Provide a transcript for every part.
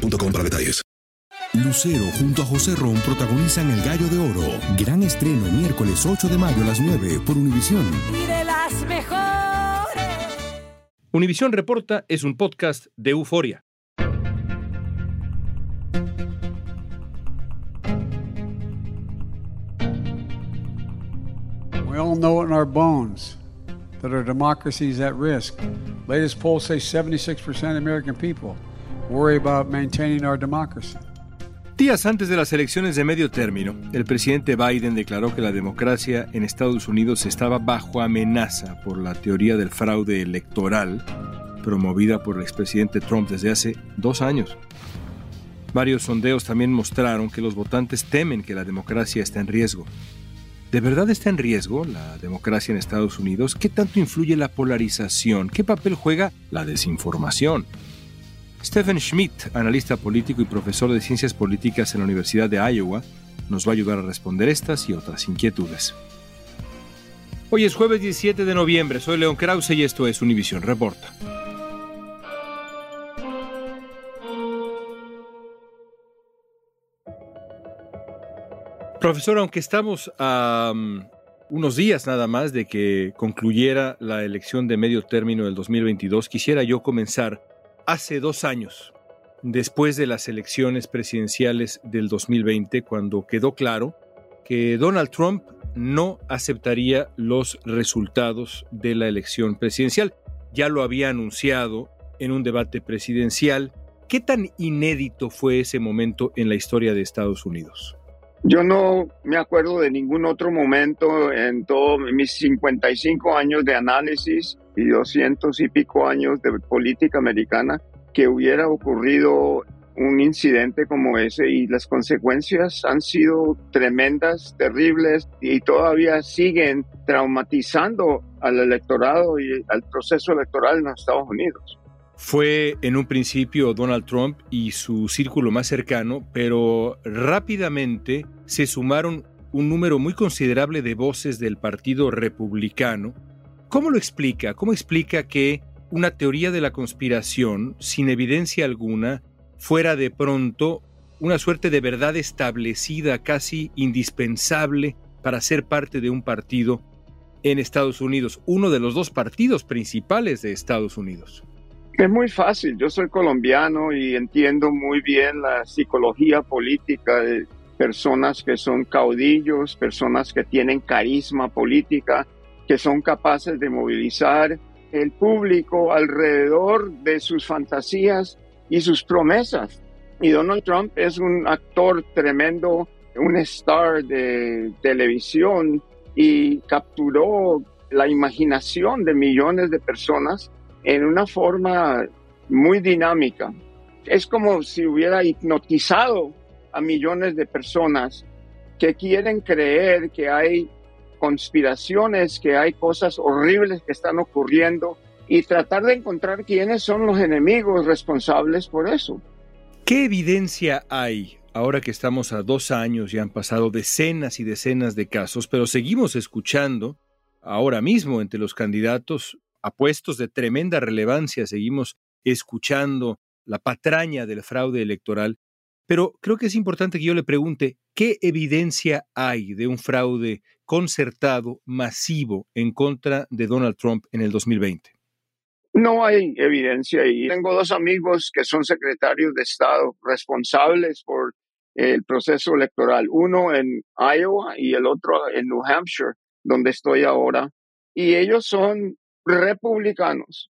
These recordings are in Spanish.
boostmobile.com para detalles. Lucero junto a José Ron protagonizan El Gallo de Oro. Gran estreno miércoles 8 de mayo a las 9 por Univisión. Y de las mejores. Univisión Reporta es un podcast de euforia. We all know it in our bones that our democracy is at risk. Latest polls say 76% of American people worry about maintaining our democracy. Días antes de las elecciones de medio término, el presidente Biden declaró que la democracia en Estados Unidos estaba bajo amenaza por la teoría del fraude electoral promovida por el expresidente Trump desde hace dos años. Varios sondeos también mostraron que los votantes temen que la democracia está en riesgo. ¿De verdad está en riesgo la democracia en Estados Unidos? ¿Qué tanto influye la polarización? ¿Qué papel juega la desinformación? Stephen Schmidt, analista político y profesor de ciencias políticas en la Universidad de Iowa, nos va a ayudar a responder estas y otras inquietudes. Hoy es jueves 17 de noviembre, soy León Krause y esto es Univision Reporta. Profesor, aunque estamos a um, unos días nada más de que concluyera la elección de medio término del 2022, quisiera yo comenzar hace dos años, después de las elecciones presidenciales del 2020, cuando quedó claro que Donald Trump no aceptaría los resultados de la elección presidencial. Ya lo había anunciado en un debate presidencial. ¿Qué tan inédito fue ese momento en la historia de Estados Unidos? Yo no me acuerdo de ningún otro momento en todos mis 55 años de análisis y 200 y pico años de política americana que hubiera ocurrido un incidente como ese y las consecuencias han sido tremendas, terribles y todavía siguen traumatizando al electorado y al proceso electoral en los Estados Unidos. Fue en un principio Donald Trump y su círculo más cercano, pero rápidamente se sumaron un número muy considerable de voces del Partido Republicano. ¿Cómo lo explica? ¿Cómo explica que una teoría de la conspiración, sin evidencia alguna, fuera de pronto una suerte de verdad establecida, casi indispensable para ser parte de un partido en Estados Unidos, uno de los dos partidos principales de Estados Unidos? Es muy fácil, yo soy colombiano y entiendo muy bien la psicología política de personas que son caudillos, personas que tienen carisma política, que son capaces de movilizar el público alrededor de sus fantasías y sus promesas. Y Donald Trump es un actor tremendo, un star de televisión y capturó la imaginación de millones de personas en una forma muy dinámica. Es como si hubiera hipnotizado a millones de personas que quieren creer que hay conspiraciones, que hay cosas horribles que están ocurriendo y tratar de encontrar quiénes son los enemigos responsables por eso. ¿Qué evidencia hay ahora que estamos a dos años y han pasado decenas y decenas de casos, pero seguimos escuchando ahora mismo entre los candidatos a puestos de tremenda relevancia, seguimos escuchando la patraña del fraude electoral, pero creo que es importante que yo le pregunte, ¿qué evidencia hay de un fraude concertado, masivo, en contra de Donald Trump en el 2020? No hay evidencia y tengo dos amigos que son secretarios de Estado responsables por el proceso electoral, uno en Iowa y el otro en New Hampshire, donde estoy ahora, y ellos son republicanos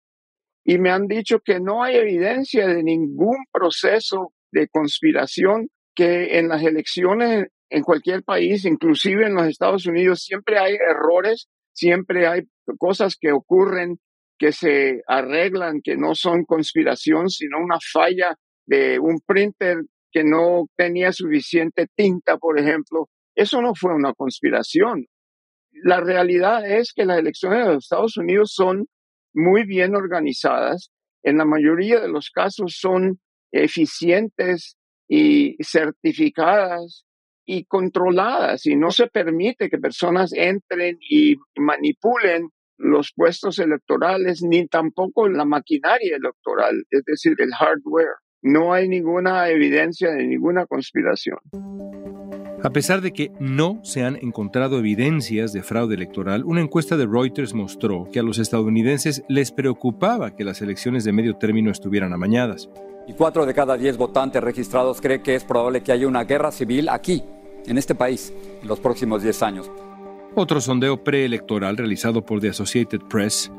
y me han dicho que no hay evidencia de ningún proceso de conspiración que en las elecciones en cualquier país, inclusive en los Estados Unidos, siempre hay errores, siempre hay cosas que ocurren que se arreglan, que no son conspiración, sino una falla de un printer que no tenía suficiente tinta, por ejemplo. Eso no fue una conspiración. La realidad es que las elecciones de los Estados Unidos son muy bien organizadas. En la mayoría de los casos son eficientes y certificadas y controladas y no se permite que personas entren y manipulen los puestos electorales ni tampoco la maquinaria electoral, es decir, el hardware. No hay ninguna evidencia de ninguna conspiración. A pesar de que no se han encontrado evidencias de fraude electoral, una encuesta de Reuters mostró que a los estadounidenses les preocupaba que las elecciones de medio término estuvieran amañadas. Y cuatro de cada diez votantes registrados cree que es probable que haya una guerra civil aquí, en este país en los próximos 10 años. Otro sondeo preelectoral realizado por The Associated Press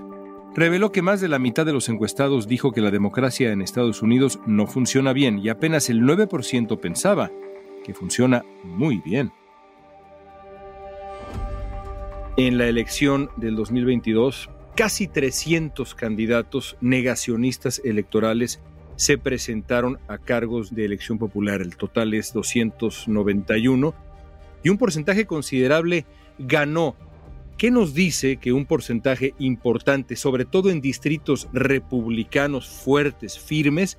reveló que más de la mitad de los encuestados dijo que la democracia en Estados Unidos no funciona bien y apenas el 9% pensaba que funciona muy bien. En la elección del 2022, casi 300 candidatos negacionistas electorales se presentaron a cargos de elección popular. El total es 291 y un porcentaje considerable ganó. ¿Qué nos dice que un porcentaje importante, sobre todo en distritos republicanos fuertes, firmes,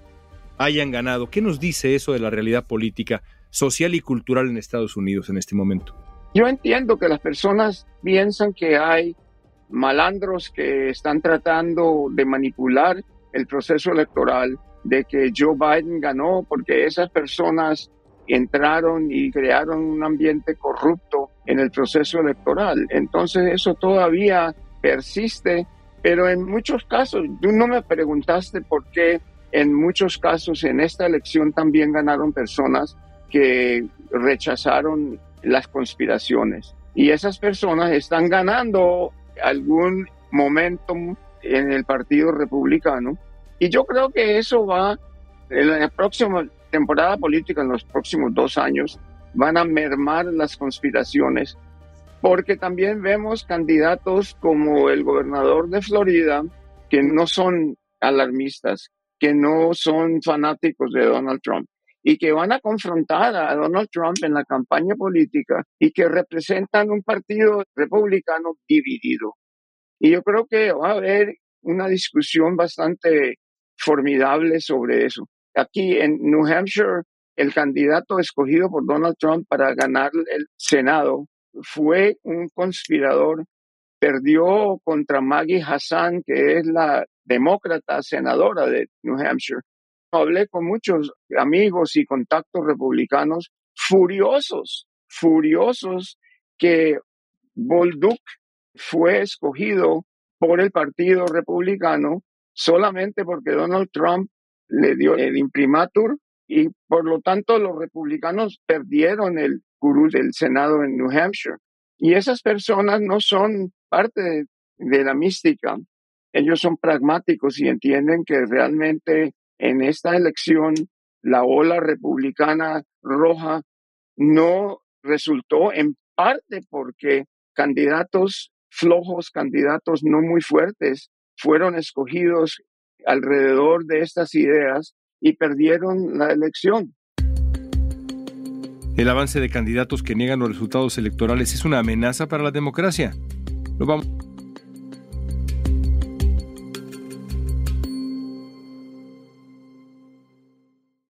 hayan ganado? ¿Qué nos dice eso de la realidad política, social y cultural en Estados Unidos en este momento? Yo entiendo que las personas piensan que hay malandros que están tratando de manipular el proceso electoral de que Joe Biden ganó porque esas personas entraron y crearon un ambiente corrupto en el proceso electoral. Entonces eso todavía persiste, pero en muchos casos, tú no me preguntaste por qué en muchos casos en esta elección también ganaron personas que rechazaron las conspiraciones. Y esas personas están ganando algún momentum en el Partido Republicano y yo creo que eso va, en la próxima temporada política, en los próximos dos años, van a mermar las conspiraciones, porque también vemos candidatos como el gobernador de Florida, que no son alarmistas, que no son fanáticos de Donald Trump y que van a confrontar a Donald Trump en la campaña política y que representan un partido republicano dividido. Y yo creo que va a haber una discusión bastante formidable sobre eso. Aquí en New Hampshire, el candidato escogido por Donald Trump para ganar el Senado fue un conspirador. Perdió contra Maggie Hassan, que es la demócrata senadora de New Hampshire. Hablé con muchos amigos y contactos republicanos furiosos, furiosos que Bolduc fue escogido por el Partido Republicano solamente porque Donald Trump le dio el imprimatur y por lo tanto los republicanos perdieron el curul del Senado en New Hampshire. Y esas personas no son parte de, la mística. Ellos son pragmáticos y entienden que realmente en esta elección la ola republicana roja no resultó en parte porque candidatos flojos, candidatos no muy fuertes, fueron escogidos alrededor de estas ideas y perdieron la elección. El avance de candidatos que niegan los resultados electorales es una amenaza para la democracia.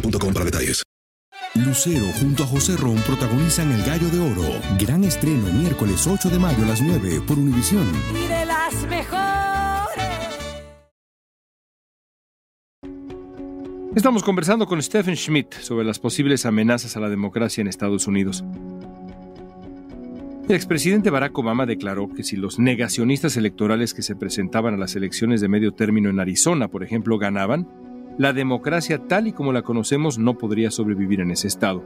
para detalles. Lucero junto a José Ron protagonizan El Gallo de Oro. Gran estreno miércoles 8 de mayo a las 9 por Univisión. Y de las mejores. Estamos conversando con Stephen Schmidt sobre las posibles amenazas a la democracia en Estados Unidos. El expresidente Barack Obama declaró que si los negacionistas electorales que se presentaban a las elecciones de medio término en Arizona, por ejemplo, ganaban, la democracia tal y como la conocemos no podría sobrevivir en ese estado.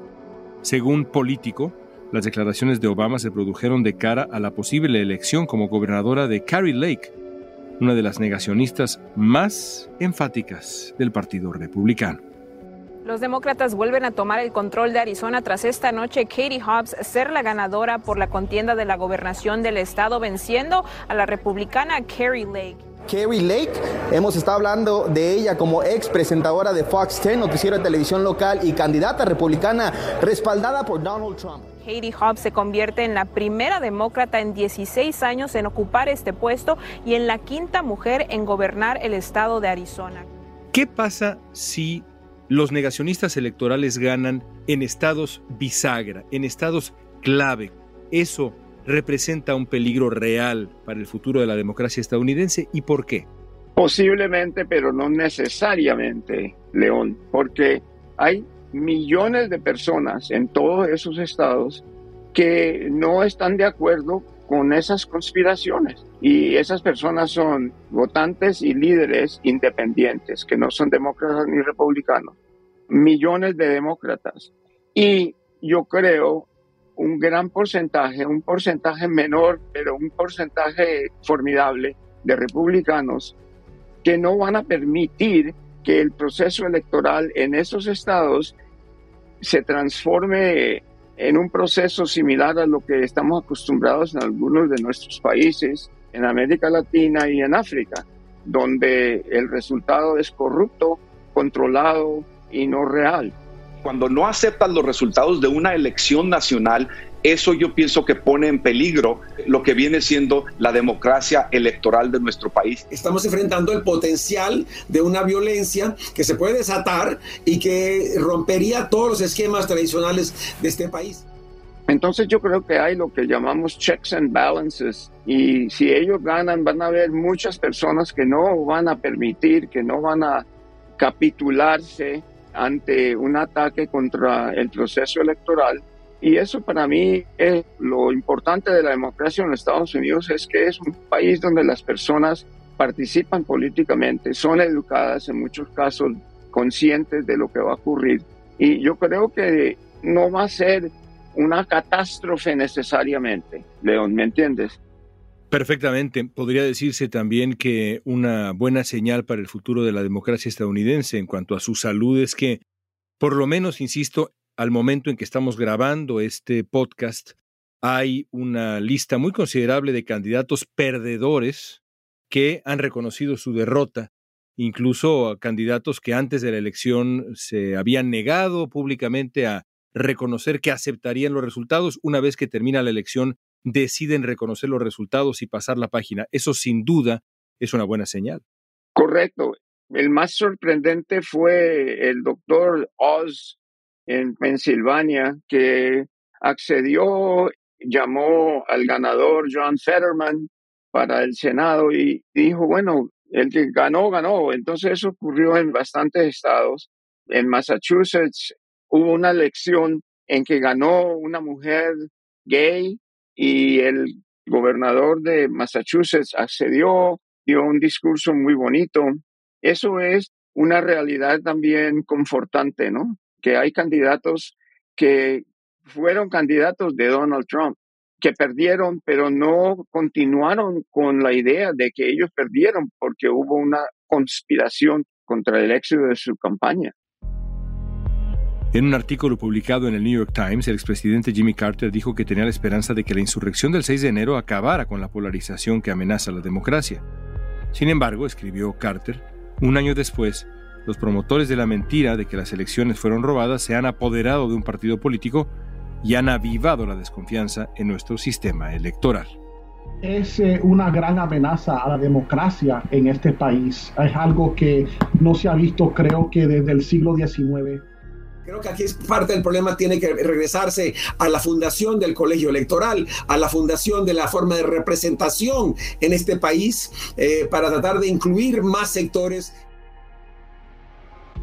Según Político, las declaraciones de Obama se produjeron de cara a la posible elección como gobernadora de Carrie Lake, una de las negacionistas más enfáticas del Partido Republicano. Los demócratas vuelven a tomar el control de Arizona tras esta noche Katie Hobbs ser la ganadora por la contienda de la gobernación del estado, venciendo a la republicana Carrie Lake. Carrie Lake, hemos estado hablando de ella como ex presentadora de Fox 10, noticiero de televisión local y candidata republicana respaldada por Donald Trump. Katie Hobbs se convierte en la primera demócrata en 16 años en ocupar este puesto y en la quinta mujer en gobernar el estado de Arizona. ¿Qué pasa si los negacionistas electorales ganan en estados bisagra, en estados clave. Eso representa un peligro real para el futuro de la democracia estadounidense y por qué? Posiblemente, pero no necesariamente, León, porque hay millones de personas en todos esos estados que no están de acuerdo con esas conspiraciones. Y esas personas son votantes y líderes independientes, que no son demócratas ni republicanos. Millones de demócratas. Y yo creo un gran porcentaje, un porcentaje menor, pero un porcentaje formidable de republicanos que no van a permitir que el proceso electoral en esos estados se transforme en un proceso similar a lo que estamos acostumbrados en algunos de nuestros países, en América Latina y en África, donde el resultado es corrupto, controlado y no real. Cuando no aceptan los resultados de una elección nacional, eso yo pienso que pone en peligro lo que viene siendo la democracia electoral de nuestro país. Estamos enfrentando el potencial de una violencia que se puede desatar y que rompería todos los esquemas tradicionales de este país. Entonces yo creo que hay lo que llamamos checks and balances y si ellos ganan van a haber muchas personas que no van a permitir, que no van a capitularse ante un ataque contra el proceso electoral y eso para mí es lo importante de la democracia en los Estados Unidos, es que es un país donde las personas participan políticamente, son educadas en muchos casos, conscientes de lo que va a ocurrir. Y yo creo que no va a ser una catástrofe necesariamente, León, ¿me entiendes? Perfectamente. Podría decirse también que una buena señal para el futuro de la democracia estadounidense en cuanto a su salud es que, por lo menos, insisto, al momento en que estamos grabando este podcast, hay una lista muy considerable de candidatos perdedores que han reconocido su derrota, incluso candidatos que antes de la elección se habían negado públicamente a reconocer que aceptarían los resultados. Una vez que termina la elección, deciden reconocer los resultados y pasar la página. Eso sin duda es una buena señal. Correcto. El más sorprendente fue el doctor Oz en Pensilvania que accedió, llamó al ganador John Fetterman para el Senado y dijo, bueno, el que ganó, ganó. Entonces eso ocurrió en bastantes estados. En Massachusetts hubo una elección en que ganó una mujer gay y el gobernador de Massachusetts accedió, dio un discurso muy bonito. Eso es una realidad también confortante, ¿no? que hay candidatos que fueron candidatos de Donald Trump, que perdieron, pero no continuaron con la idea de que ellos perdieron porque hubo una conspiración contra el éxito de su campaña. En un artículo publicado en el New York Times, el expresidente Jimmy Carter dijo que tenía la esperanza de que la insurrección del 6 de enero acabara con la polarización que amenaza la democracia. Sin embargo, escribió Carter, un año después, los promotores de la mentira de que las elecciones fueron robadas se han apoderado de un partido político y han avivado la desconfianza en nuestro sistema electoral. Es eh, una gran amenaza a la democracia en este país. Es algo que no se ha visto creo que desde el siglo XIX. Creo que aquí es parte del problema tiene que regresarse a la fundación del colegio electoral, a la fundación de la forma de representación en este país eh, para tratar de incluir más sectores.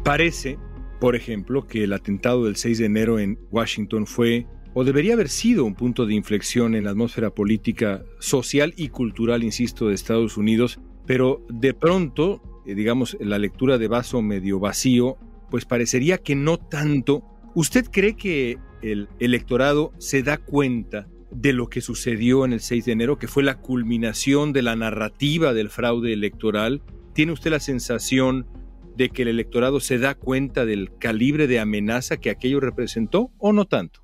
Parece, por ejemplo, que el atentado del 6 de enero en Washington fue o debería haber sido un punto de inflexión en la atmósfera política, social y cultural, insisto, de Estados Unidos, pero de pronto eh, digamos, la lectura de vaso medio vacío, pues parecería que no tanto. ¿Usted cree que el electorado se da cuenta de lo que sucedió en el 6 de enero, que fue la culminación de la narrativa del fraude electoral? ¿Tiene usted la sensación de que el electorado se da cuenta del calibre de amenaza que aquello representó o no tanto?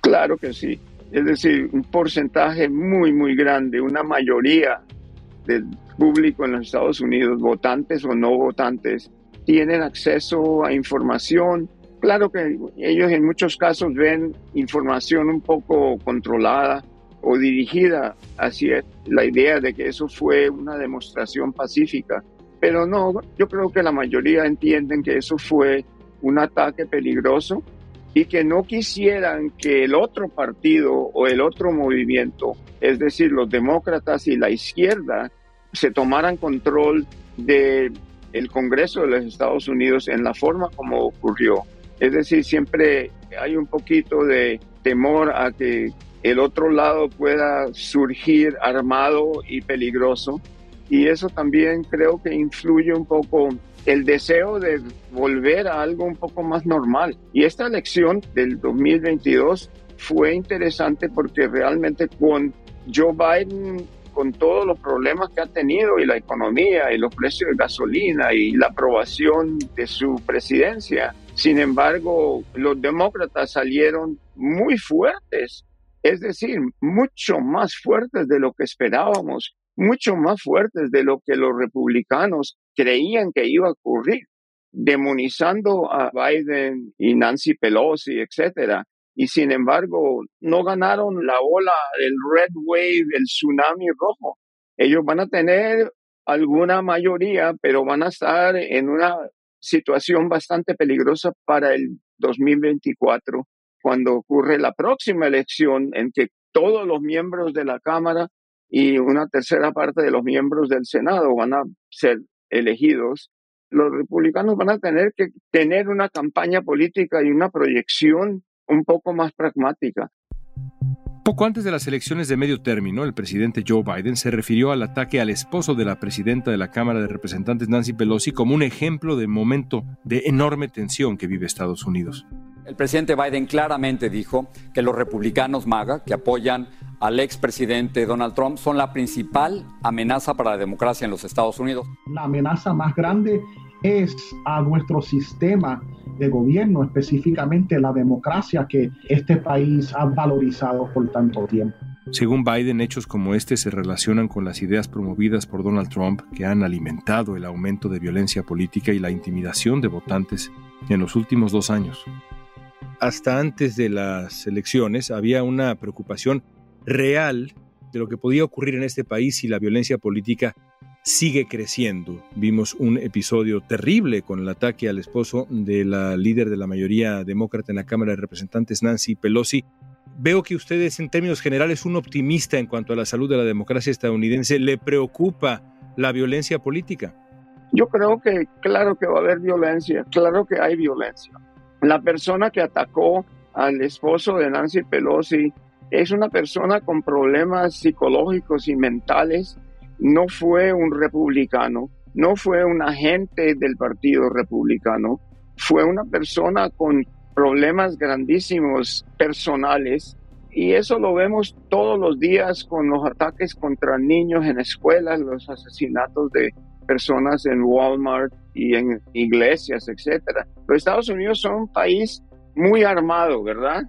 Claro que sí. Es decir, un porcentaje muy, muy grande, una mayoría del público en los Estados Unidos, votantes o no votantes, tienen acceso a información. Claro que ellos en muchos casos ven información un poco controlada o dirigida hacia la idea de que eso fue una demostración pacífica, pero no, yo creo que la mayoría entienden que eso fue un ataque peligroso y que no quisieran que el otro partido o el otro movimiento, es decir, los demócratas y la izquierda, se tomaran control del el Congreso de los Estados Unidos en la forma como ocurrió. Es decir, siempre hay un poquito de temor a que el otro lado pueda surgir armado y peligroso. Y eso también creo que influye un poco el deseo de volver a algo un poco más normal. Y esta elección del 2022 fue interesante porque realmente con Joe Biden, con todos los problemas que ha tenido y la economía y los precios de gasolina y la aprobación de su presidencia, sin embargo, los demócratas salieron muy fuertes, es decir, mucho más fuertes de lo que esperábamos, mucho más fuertes de lo que los republicanos creían que iba a ocurrir, demonizando a Biden y Nancy Pelosi, etcétera. Y sin embargo, no ganaron la ola del red wave, el tsunami rojo. Ellos van a tener alguna mayoría, pero van a estar en una situación bastante peligrosa para el 2024, cuando ocurre la próxima elección en que todos los miembros de la Cámara y una tercera parte de los miembros del Senado van a ser elegidos, los republicanos van a tener que tener una campaña política y una proyección un poco más pragmática. Poco antes de las elecciones de medio término, el presidente Joe Biden se refirió al ataque al esposo de la presidenta de la Cámara de Representantes, Nancy Pelosi, como un ejemplo de momento de enorme tensión que vive Estados Unidos. El presidente Biden claramente dijo que los republicanos MAGA, que apoyan al expresidente Donald Trump, son la principal amenaza para la democracia en los Estados Unidos. La amenaza más grande es a nuestro sistema de gobierno, específicamente la democracia que este país ha valorizado por tanto tiempo. Según Biden, hechos como este se relacionan con las ideas promovidas por Donald Trump que han alimentado el aumento de violencia política y la intimidación de votantes en los últimos dos años hasta antes de las elecciones había una preocupación real de lo que podía ocurrir en este país si la violencia política sigue creciendo. Vimos un episodio terrible con el ataque al esposo de la líder de la mayoría demócrata en la Cámara de Representantes, Nancy Pelosi. Veo que usted es en términos generales un optimista en cuanto a la salud de la democracia estadounidense. ¿Le preocupa la violencia política? Yo creo que claro que va a haber violencia, claro que hay violencia la persona que atacó al esposo de Nancy Pelosi es una persona con problemas psicológicos y mentales. No fue un republicano, no fue un agente del Partido Republicano, fue una persona con problemas grandísimos personales y eso lo vemos todos los días con los ataques contra niños en escuelas, los asesinatos de personas en Walmart y en iglesias, etcétera. Los Estados Unidos son un país muy armado, ¿verdad?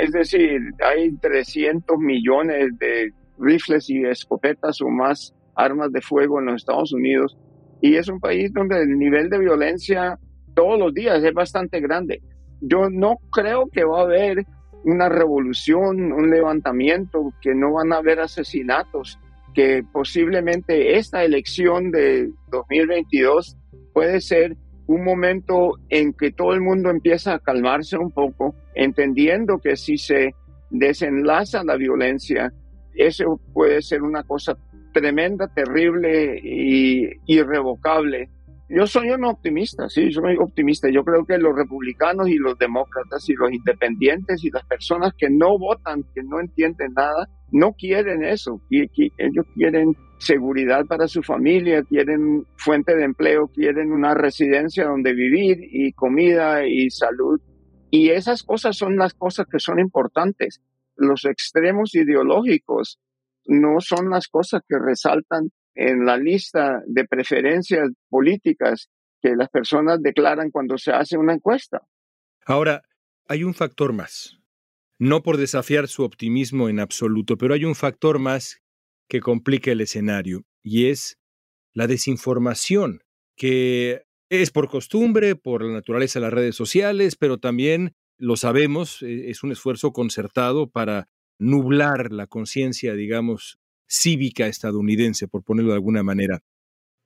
Es decir, hay 300 millones de rifles y escopetas o más armas de fuego en los Estados Unidos y es un país donde el nivel de violencia todos los días es bastante grande. Yo no creo que va a haber una revolución, un levantamiento, que no van a haber asesinatos, que posiblemente esta elección de 2022 puede ser un momento en que todo el mundo empieza a calmarse un poco, entendiendo que si se desenlaza la violencia, eso puede ser una cosa tremenda, terrible y irrevocable Yo soy un optimista, sí, soy optimista. Yo creo que los republicanos y los demócratas y los independientes y las personas que no votan, que no entienden nada, no quieren eso. Ellos quieren seguridad para su familia, quieren fuente de empleo, quieren una residencia donde vivir y comida y salud. Y esas cosas son las cosas que son importantes. Los extremos ideológicos no son las cosas que resaltan en la lista de preferencias políticas que las personas declaran cuando se hace una encuesta. Ahora, hay un factor más. No por desafiar su optimismo en absoluto, pero hay un factor más que complica el escenario, y es la desinformación, que es por costumbre, por la naturaleza de las redes sociales, pero también, lo sabemos, e, es un esfuerzo concertado para nublar la conciencia, digamos, cívica estadounidense, por ponerlo de alguna manera.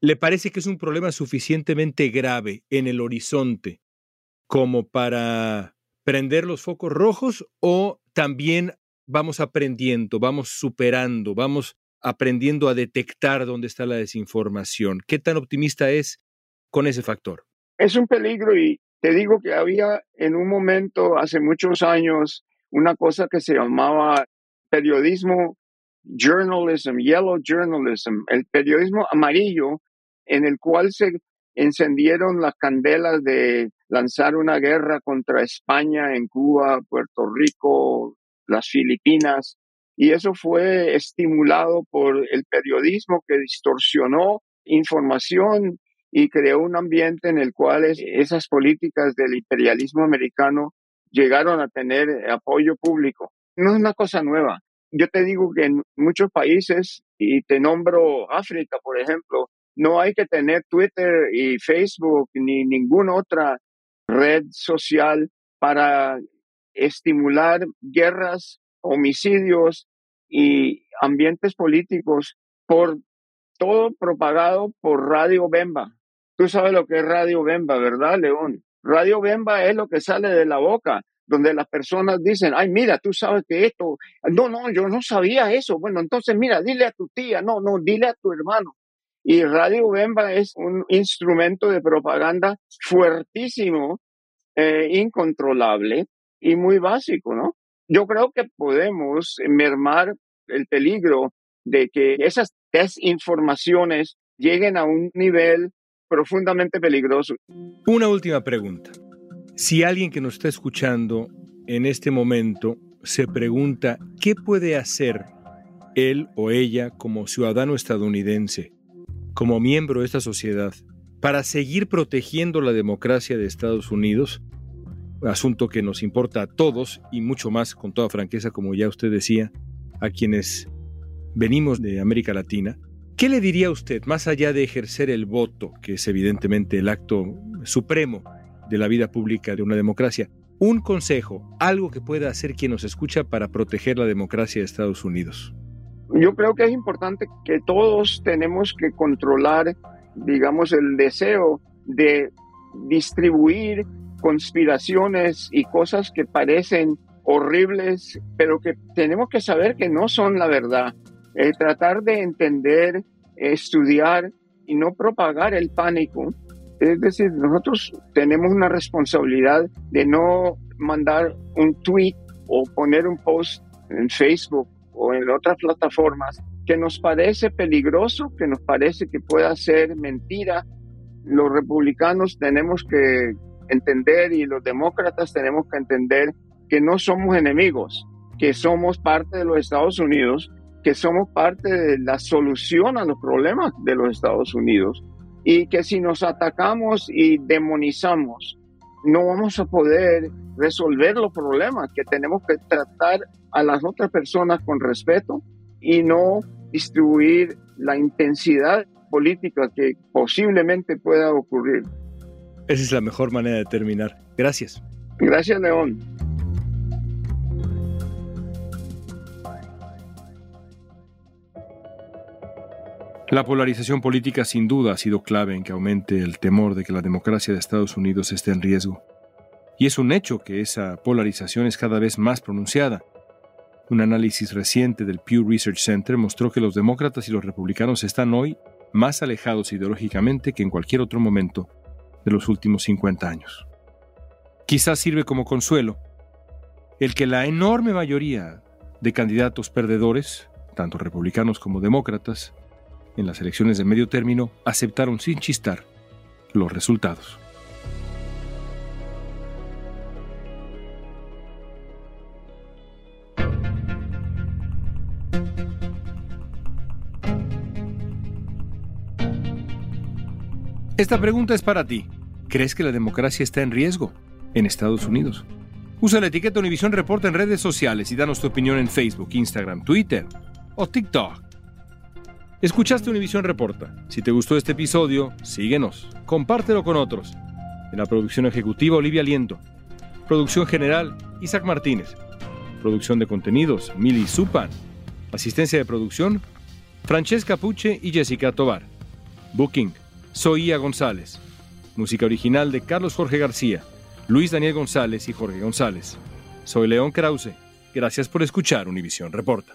¿Le parece que es un problema suficientemente grave en el horizonte como para prender los focos rojos o también vamos aprendiendo, vamos superando, vamos aprendiendo a detectar dónde está la desinformación? ¿Qué tan optimista es con ese factor? Es un peligro y te digo que había en un momento, hace muchos años, una cosa que se llamaba periodismo journalism, yellow journalism, el periodismo amarillo, en el cual se encendieron las candelas de lanzar una guerra contra España en Cuba, Puerto Rico, las Filipinas, y eso fue estimulado por el periodismo que distorsionó información y creó un ambiente en el cual esas políticas del imperialismo americano llegaron a tener apoyo público. No es una cosa nueva yo te digo que en muchos países, y te nombro África, por ejemplo, no hay que tener Twitter y Facebook ni ninguna otra red social para estimular guerras, homicidios y ambientes políticos por todo propagado por Radio Bemba. Tú sabes lo que es Radio Bemba, ¿verdad, León? Radio Bemba es lo que sale de la boca donde las personas dicen, ay, mira, tú sabes que esto, no, no, yo no sabía eso. Bueno, entonces mira, dile a tu tía, no, no, dile a tu hermano. Y Radio Bemba es un instrumento de propaganda fuertísimo, eh, incontrolable y muy básico, ¿no? Yo creo que podemos mermar el peligro de que esas desinformaciones lleguen a un nivel profundamente peligroso. Una última pregunta. Si alguien que nos está escuchando en este momento se pregunta qué puede hacer él o ella como ciudadano estadounidense, como miembro de esta sociedad, para seguir protegiendo la democracia de Estados Unidos, asunto que nos importa a todos y mucho más, con toda franqueza, como ya usted decía, a quienes venimos de América Latina, ¿qué le diría usted, más allá de ejercer el voto, que es evidentemente el acto supremo de la vida pública de una democracia. Un consejo, algo que pueda hacer quien nos escucha para proteger la democracia de Estados Unidos. Yo creo que es importante que todos tenemos que controlar, digamos, el deseo de distribuir conspiraciones y cosas que parecen horribles, pero que tenemos que saber que no son la verdad. Eh, tratar de entender, estudiar y no propagar el pánico es decir, nosotros tenemos una responsabilidad de no mandar un tweet o poner un post en Facebook o en otras plataformas que nos parece peligroso, que nos parece que pueda ser mentira. Los republicanos tenemos que entender y los demócratas tenemos que entender que no somos enemigos, que somos parte de los Estados Unidos, que somos parte de la solución a los problemas de los Estados Unidos y que si nos atacamos y demonizamos, no vamos a poder resolver los problemas, que tenemos que tratar a las otras personas con respeto y no distribuir la intensidad política que posiblemente pueda ocurrir. Esa es la mejor manera de terminar. Gracias. Gracias, León. La polarización política sin duda ha sido clave en que aumente el temor de que la democracia de Estados Unidos esté en riesgo. Y es un hecho que esa polarización es cada vez más pronunciada. Un análisis reciente del Pew Research Center mostró que los demócratas y los republicanos están hoy más alejados ideológicamente que en cualquier otro momento de los últimos 50 años. Quizás sirve como consuelo el que la enorme mayoría de candidatos perdedores, tanto republicanos como demócratas, en las elecciones de medio término aceptaron sin chistar los resultados. Esta pregunta es para ti. ¿Crees que la democracia está en riesgo en Estados Unidos? Usa la etiqueta Univision Report en redes sociales y danos tu opinión en Facebook, Instagram, Twitter o TikTok. Escuchaste Univision Reporta. Si te gustó este episodio, síguenos, compártelo con otros. En la producción ejecutiva, Olivia Liento. Producción general, Isaac Martínez. Producción de contenidos, Mili Supan. Asistencia de producción, Francesca Puche y Jessica Tobar. Booking, Soía González. Música original de Carlos Jorge García, Luis Daniel González y Jorge González. Soy León Krause. Gracias por escuchar Univisión Reporta.